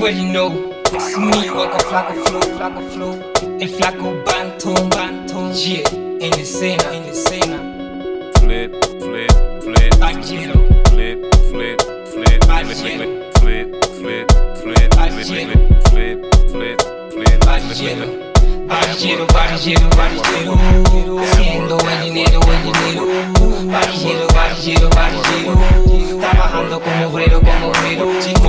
already know. It's me, Waka Flaco Flow, Flaco Flow. El flaco Banton, Banton. Yeah, en escena, en escena. Flip, flip, flip. Bachero. Flip, flip, flip, Bachero. flip, flip, flip, Bachero. flip, flip, flip, barillero, barillero, haciendo el dinero, el dinero. Barillero, barillero, barillero, trabajando como obrero, como obrero.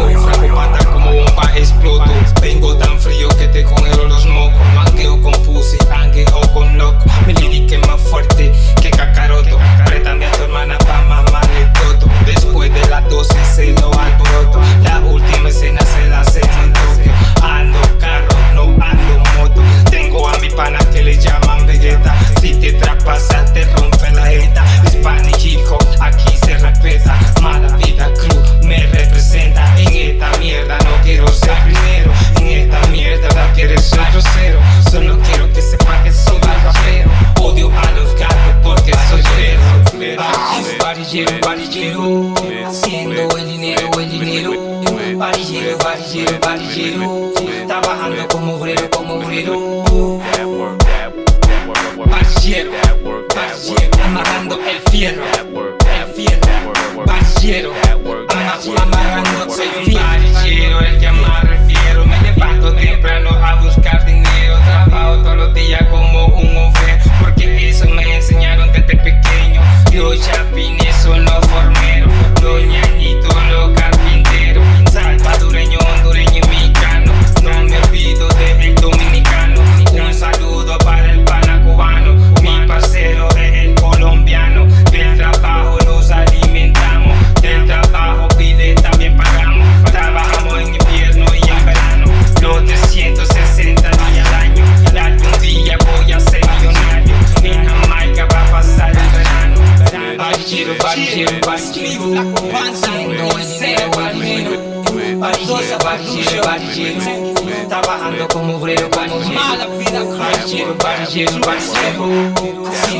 Barillero, barillero, haciendo el dinero, el dinero. Barillero, barillero, barillero, trabajando como obrero, como obrero. Work, barillero, amarrando el fierro, el fierro. work, amarrando un fierro. barillero, el que más refiero Me levanto temprano a buscar dinero Trabajo todos los días como un obrero Porque eso me enseñaron desde pequeño Los chapines son Barillero, barillero, barillero, haciendo el dinero, el